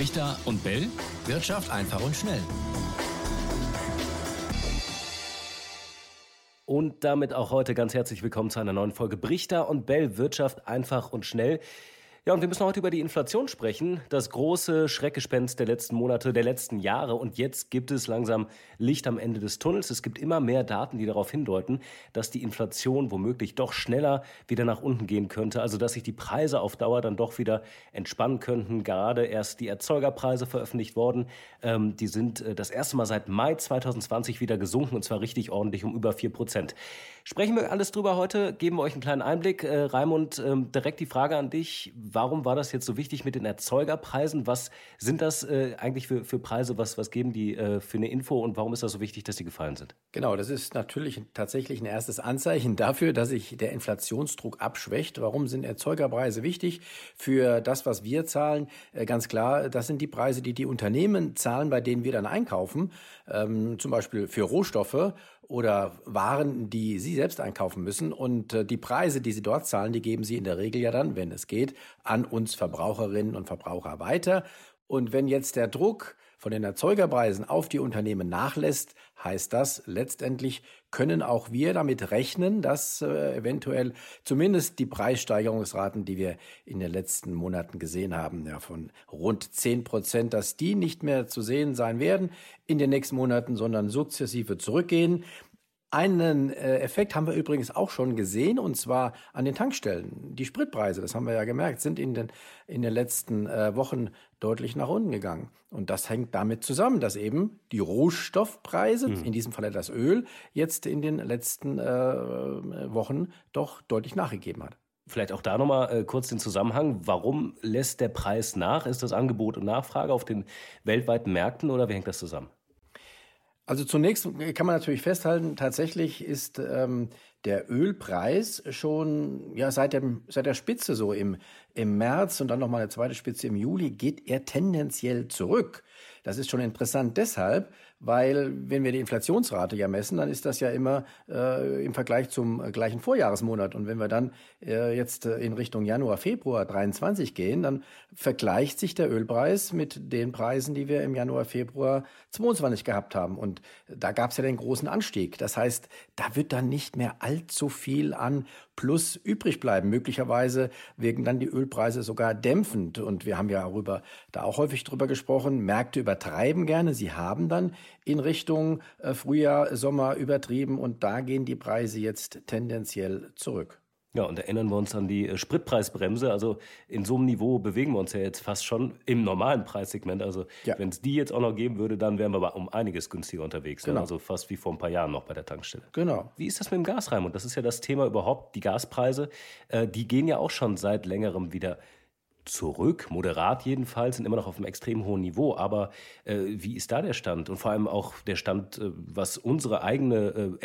Brichter und Bell. Wirtschaft einfach und schnell. Und damit auch heute ganz herzlich willkommen zu einer neuen Folge Brichter und Bell Wirtschaft einfach und schnell. Ja, und wir müssen heute über die Inflation sprechen. Das große Schreckgespenst der letzten Monate, der letzten Jahre. Und jetzt gibt es langsam Licht am Ende des Tunnels. Es gibt immer mehr Daten, die darauf hindeuten, dass die Inflation womöglich doch schneller wieder nach unten gehen könnte. Also, dass sich die Preise auf Dauer dann doch wieder entspannen könnten. Gerade erst die Erzeugerpreise veröffentlicht worden. Ähm, die sind äh, das erste Mal seit Mai 2020 wieder gesunken und zwar richtig ordentlich um über vier Prozent. Sprechen wir alles drüber heute, geben wir euch einen kleinen Einblick. Äh, Raimund, ähm, direkt die Frage an dich. Warum war das jetzt so wichtig mit den Erzeugerpreisen? Was sind das äh, eigentlich für, für Preise? Was, was geben die äh, für eine Info und warum ist das so wichtig, dass sie gefallen sind? Genau, das ist natürlich tatsächlich ein erstes Anzeichen dafür, dass sich der Inflationsdruck abschwächt. Warum sind Erzeugerpreise wichtig? Für das, was wir zahlen, äh, ganz klar, das sind die Preise, die die Unternehmen zahlen, bei denen wir dann einkaufen. Ähm, zum Beispiel für Rohstoffe oder Waren, die Sie selbst einkaufen müssen. Und äh, die Preise, die Sie dort zahlen, die geben Sie in der Regel ja dann, wenn es geht, an uns Verbraucherinnen und Verbraucher weiter. Und wenn jetzt der Druck von den Erzeugerpreisen auf die Unternehmen nachlässt, heißt das letztendlich können auch wir damit rechnen, dass äh, eventuell zumindest die Preissteigerungsraten, die wir in den letzten Monaten gesehen haben, ja von rund 10 Prozent, dass die nicht mehr zu sehen sein werden in den nächsten Monaten, sondern sukzessive zurückgehen. Einen äh, Effekt haben wir übrigens auch schon gesehen, und zwar an den Tankstellen. Die Spritpreise, das haben wir ja gemerkt, sind in den, in den letzten äh, Wochen deutlich nach unten gegangen. Und das hängt damit zusammen, dass eben die Rohstoffpreise, mhm. in diesem Falle das Öl, jetzt in den letzten äh, Wochen doch deutlich nachgegeben hat. Vielleicht auch da nochmal äh, kurz den Zusammenhang. Warum lässt der Preis nach? Ist das Angebot und Nachfrage auf den weltweiten Märkten oder wie hängt das zusammen? Also zunächst kann man natürlich festhalten, tatsächlich ist ähm, der Ölpreis schon ja seit dem seit der Spitze so im im März und dann noch mal eine zweite Spitze im Juli geht er tendenziell zurück. Das ist schon interessant deshalb, weil wenn wir die Inflationsrate ja messen, dann ist das ja immer äh, im Vergleich zum äh, gleichen Vorjahresmonat. Und wenn wir dann äh, jetzt äh, in Richtung Januar, Februar 23 gehen, dann vergleicht sich der Ölpreis mit den Preisen, die wir im Januar, Februar 22 gehabt haben. Und da gab es ja den großen Anstieg. Das heißt, da wird dann nicht mehr allzu viel an Plus übrig bleiben. Möglicherweise wirken dann die Ölpreise sogar dämpfend. Und wir haben ja darüber, da auch häufig drüber gesprochen. Märkte übertreiben gerne. Sie haben dann in Richtung äh, Frühjahr, Sommer übertrieben und da gehen die Preise jetzt tendenziell zurück. Ja, und erinnern wir uns an die äh, Spritpreisbremse. Also in so einem Niveau bewegen wir uns ja jetzt fast schon im normalen Preissegment. Also ja. wenn es die jetzt auch noch geben würde, dann wären wir aber um einiges günstiger unterwegs. Ne? Genau. Also fast wie vor ein paar Jahren noch bei der Tankstelle. Genau. Wie ist das mit dem Gasreim? Und das ist ja das Thema überhaupt. Die Gaspreise, äh, die gehen ja auch schon seit längerem wieder zurück, moderat jedenfalls, sind immer noch auf einem extrem hohen Niveau. Aber äh, wie ist da der Stand? Und vor allem auch der Stand, äh, was unsere eigene äh,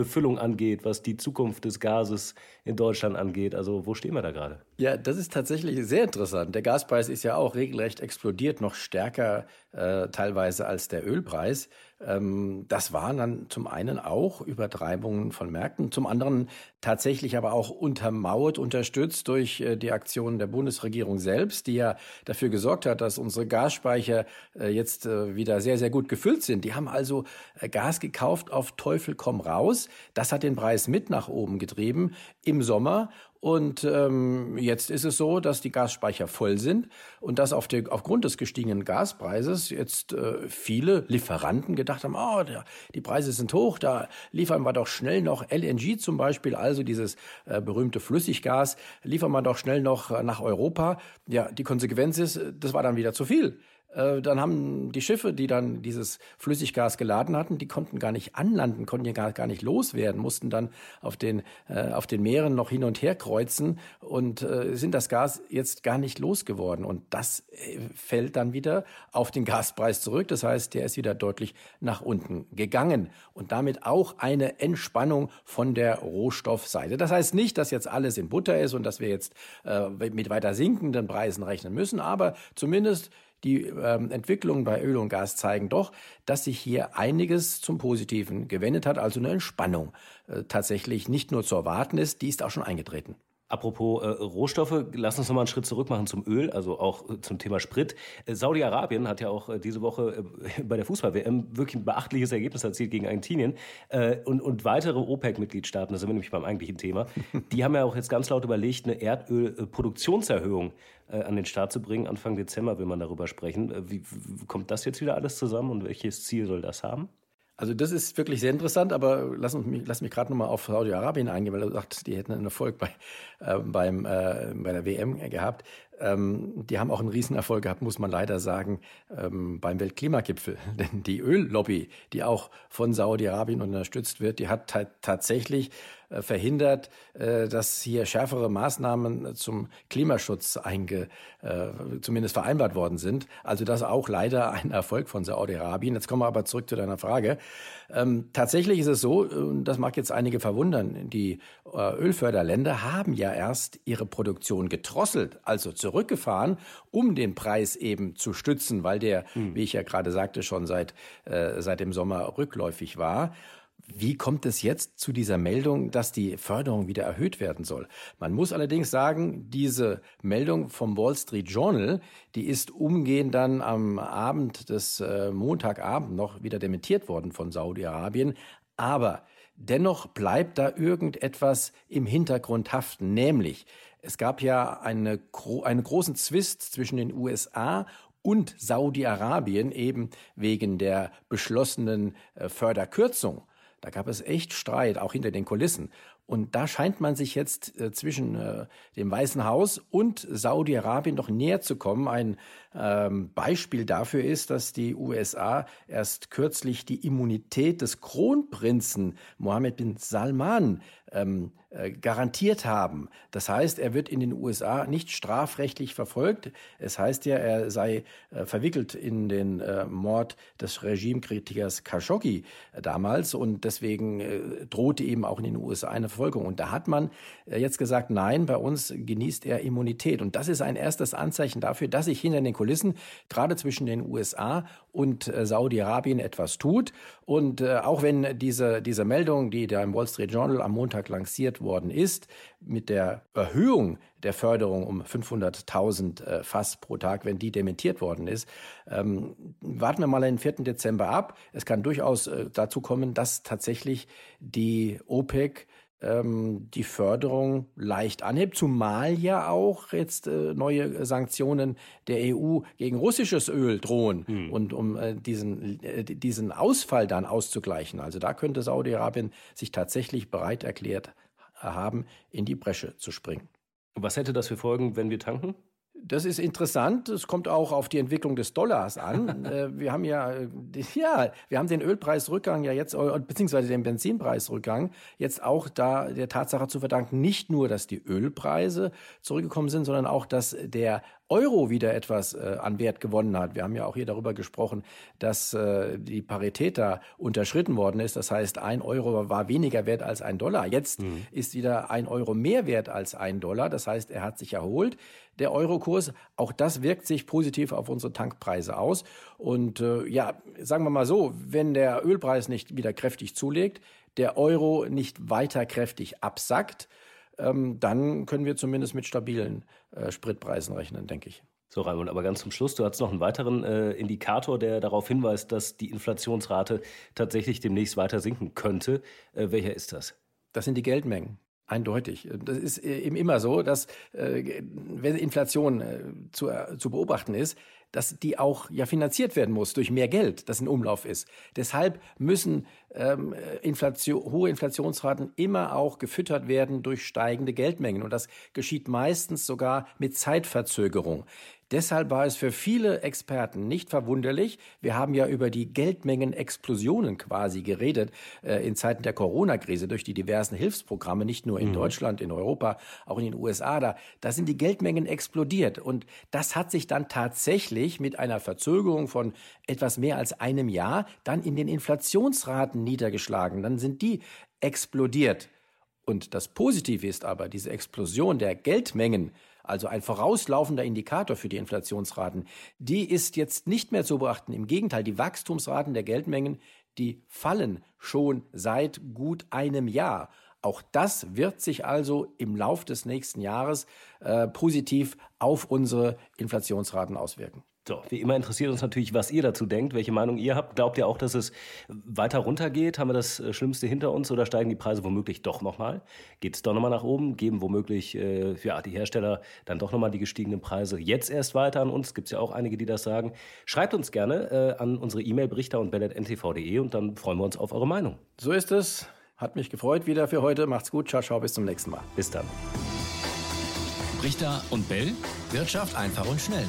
LNG-Befüllung angeht, was die Zukunft des Gases in Deutschland angeht. Also wo stehen wir da gerade? Ja, das ist tatsächlich sehr interessant. Der Gaspreis ist ja auch regelrecht explodiert, noch stärker äh, teilweise als der Ölpreis. Ähm, das waren dann zum einen auch Übertreibungen von Märkten, zum anderen tatsächlich aber auch untermauert, unterstützt durch äh, die Aktionen der Bundesregierung selbst, die ja dafür gesorgt hat, dass unsere Gasspeicher äh, jetzt äh, wieder sehr, sehr gut gefüllt sind. Die haben also Gas gekauft auf Teufel komm raus. Das hat den Preis mit nach oben getrieben im Sommer und ähm, jetzt ist es so, dass die Gasspeicher voll sind und dass auf der, aufgrund des gestiegenen Gaspreises jetzt äh, viele Lieferanten gedacht haben, oh, der, die Preise sind hoch, da liefern wir doch schnell noch LNG zum Beispiel, also dieses äh, berühmte Flüssiggas, liefern wir doch schnell noch äh, nach Europa. Ja, die Konsequenz ist, das war dann wieder zu viel. Äh, dann haben die Schiffe, die dann dieses Flüssiggas geladen hatten, die konnten gar nicht anlanden, konnten ja gar, gar nicht loswerden, mussten dann auf den, äh, auf den Meeren noch hin und her kreuzen und äh, sind das Gas jetzt gar nicht losgeworden. Und das äh, fällt dann wieder auf den Gaspreis zurück. Das heißt, der ist wieder deutlich nach unten gegangen und damit auch eine Entspannung von der Rohstoffseite. Das heißt nicht, dass jetzt alles in Butter ist und dass wir jetzt äh, mit weiter sinkenden Preisen rechnen müssen, aber zumindest die ähm, Entwicklungen bei Öl und Gas zeigen doch, dass sich hier einiges zum Positiven gewendet hat, also eine Entspannung äh, tatsächlich nicht nur zu erwarten ist, die ist auch schon eingetreten. Apropos äh, Rohstoffe, lass uns nochmal einen Schritt zurück machen zum Öl, also auch äh, zum Thema Sprit. Äh, Saudi-Arabien hat ja auch äh, diese Woche äh, bei der Fußball-WM wirklich ein beachtliches Ergebnis erzielt gegen Argentinien. Und, und weitere OPEC-Mitgliedstaaten, da sind wir nämlich beim eigentlichen Thema, die haben ja auch jetzt ganz laut überlegt, eine Erdölproduktionserhöhung an den Start zu bringen. Anfang Dezember will man darüber sprechen. Wie, wie kommt das jetzt wieder alles zusammen und welches Ziel soll das haben? Also das ist wirklich sehr interessant, aber lass, mich, lass mich gerade nochmal auf Saudi-Arabien eingehen, weil du sagst, die hätten einen Erfolg bei, äh, beim, äh, bei der WM gehabt. Ähm, die haben auch einen Riesenerfolg gehabt, muss man leider sagen, ähm, beim Weltklimagipfel. Denn die Öllobby, die auch von Saudi-Arabien unterstützt wird, die hat tatsächlich äh, verhindert, äh, dass hier schärfere Maßnahmen zum Klimaschutz einge, äh, zumindest vereinbart worden sind. Also das auch leider ein Erfolg von Saudi-Arabien. Jetzt kommen wir aber zurück zu deiner Frage. Ähm, tatsächlich ist es so, und das mag jetzt einige verwundern, die Ölförderländer haben ja erst ihre Produktion gedrosselt, also zurückgefahren, um den Preis eben zu stützen, weil der, mhm. wie ich ja gerade sagte, schon seit, äh, seit dem Sommer rückläufig war. Wie kommt es jetzt zu dieser Meldung, dass die Förderung wieder erhöht werden soll? Man muss allerdings sagen, diese Meldung vom Wall Street Journal, die ist umgehend dann am Abend des äh, Montagabend noch wieder dementiert worden von Saudi-Arabien. Aber dennoch bleibt da irgendetwas im Hintergrund haften, nämlich es gab ja eine, einen großen Zwist zwischen den USA und Saudi-Arabien eben wegen der beschlossenen äh, Förderkürzung. Da gab es echt Streit, auch hinter den Kulissen. Und da scheint man sich jetzt äh, zwischen äh, dem Weißen Haus und Saudi-Arabien noch näher zu kommen. Ein ähm, Beispiel dafür ist, dass die USA erst kürzlich die Immunität des Kronprinzen Mohammed bin Salman ähm, äh, garantiert haben. Das heißt, er wird in den USA nicht strafrechtlich verfolgt. Es heißt ja, er sei äh, verwickelt in den äh, Mord des Regimekritikers Khashoggi äh, damals und deswegen äh, drohte eben auch in den USA eine Verfolgung. Und da hat man äh, jetzt gesagt, nein, bei uns genießt er Immunität. Und das ist ein erstes Anzeichen dafür, dass sich hinter den Kulissen gerade zwischen den USA und Saudi-Arabien etwas tut. Und auch wenn diese, diese Meldung, die da im Wall Street Journal am Montag lanciert worden ist, mit der Erhöhung der Förderung um 500.000 äh, Fass pro Tag, wenn die dementiert worden ist. Ähm, warten wir mal den 4. Dezember ab. Es kann durchaus äh, dazu kommen, dass tatsächlich die OPEC ähm, die Förderung leicht anhebt, zumal ja auch jetzt äh, neue Sanktionen der EU gegen russisches Öl drohen hm. und um äh, diesen, äh, diesen Ausfall dann auszugleichen. Also da könnte Saudi-Arabien sich tatsächlich bereit erklärt haben, in die Bresche zu springen. Was hätte das für Folgen, wenn wir tanken? Das ist interessant. Es kommt auch auf die Entwicklung des Dollars an. Äh, wir haben ja, äh, ja, wir haben den Ölpreisrückgang ja jetzt, äh, beziehungsweise den Benzinpreisrückgang jetzt auch da der Tatsache zu verdanken, nicht nur, dass die Ölpreise zurückgekommen sind, sondern auch, dass der Euro wieder etwas äh, an Wert gewonnen hat. Wir haben ja auch hier darüber gesprochen, dass äh, die Parität da unterschritten worden ist. Das heißt, ein Euro war weniger wert als ein Dollar. Jetzt mhm. ist wieder ein Euro mehr wert als ein Dollar. Das heißt, er hat sich erholt. Der Eurokurs, auch das wirkt sich positiv auf unsere Tankpreise aus. Und äh, ja, sagen wir mal so, wenn der Ölpreis nicht wieder kräftig zulegt, der Euro nicht weiter kräftig absackt, dann können wir zumindest mit stabilen äh, Spritpreisen rechnen, denke ich. So, Raimund, aber ganz zum Schluss, du hast noch einen weiteren äh, Indikator, der darauf hinweist, dass die Inflationsrate tatsächlich demnächst weiter sinken könnte. Äh, welcher ist das? Das sind die Geldmengen. Eindeutig. Das ist äh, eben immer so, dass äh, wenn Inflation äh, zu, äh, zu beobachten ist, dass die auch ja finanziert werden muss durch mehr Geld, das in Umlauf ist. Deshalb müssen ähm, Inflation, hohe Inflationsraten immer auch gefüttert werden durch steigende Geldmengen. Und das geschieht meistens sogar mit Zeitverzögerung. Deshalb war es für viele Experten nicht verwunderlich. Wir haben ja über die Geldmengenexplosionen quasi geredet äh, in Zeiten der Corona-Krise durch die diversen Hilfsprogramme, nicht nur in mhm. Deutschland, in Europa, auch in den USA. Da, da sind die Geldmengen explodiert. Und das hat sich dann tatsächlich mit einer Verzögerung von etwas mehr als einem Jahr dann in den Inflationsraten niedergeschlagen. Dann sind die explodiert. Und das Positive ist aber, diese Explosion der Geldmengen also ein vorauslaufender Indikator für die Inflationsraten, die ist jetzt nicht mehr zu beachten. Im Gegenteil, die Wachstumsraten der Geldmengen, die fallen schon seit gut einem Jahr. Auch das wird sich also im Lauf des nächsten Jahres äh, positiv auf unsere Inflationsraten auswirken. So, wie immer interessiert uns natürlich, was ihr dazu denkt, welche Meinung ihr habt. Glaubt ihr auch, dass es weiter runtergeht? Haben wir das äh, Schlimmste hinter uns oder steigen die Preise womöglich doch nochmal? Geht es doch nochmal nach oben? Geben womöglich äh, ja, die Hersteller dann doch nochmal die gestiegenen Preise jetzt erst weiter an uns? Gibt es ja auch einige, die das sagen. Schreibt uns gerne äh, an unsere E-Mail berichter und bellet.ntv.de und dann freuen wir uns auf eure Meinung. So ist es. Hat mich gefreut wieder für heute. Macht's gut. Ciao, ciao. Bis zum nächsten Mal. Bis dann. Brichter und Bell. Wirtschaft einfach und schnell.